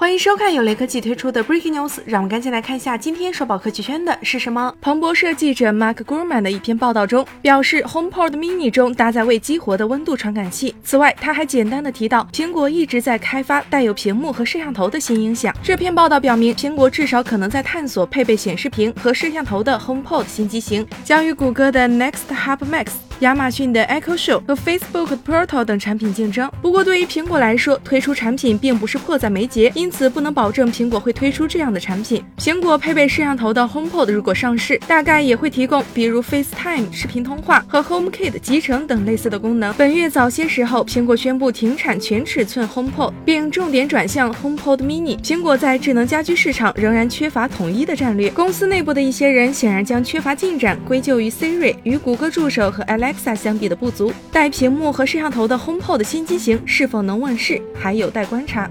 欢迎收看由雷科技推出的 Breaking News，让我们赶紧来看一下今天刷爆科技圈的是什么。彭博社记者 Mark Gurman 的一篇报道中表示，HomePod Mini 中搭载未激活的温度传感器。此外，他还简单的提到，苹果一直在开发带有屏幕和摄像头的新音响。这篇报道表明，苹果至少可能在探索配备显示屏和摄像头的 HomePod 新机型，将与谷歌的 Next Hub Max。亚马逊的 Echo Show 和 Facebook 的 Portal 等产品竞争。不过，对于苹果来说，推出产品并不是迫在眉睫，因此不能保证苹果会推出这样的产品。苹果配备摄像头的 HomePod 如果上市，大概也会提供比如 FaceTime 视频通话和 HomeKit 集成等类似的功能。本月早些时候，苹果宣布停产全尺寸 HomePod，并重点转向 HomePod Mini。苹果在智能家居市场仍然缺乏统一的战略。公司内部的一些人显然将缺乏进展归咎于 Siri 与谷歌助手和 Alexa。Alexa 相比的不足，带屏幕和摄像头的 HomePod 新机型是否能问世，还有待观察。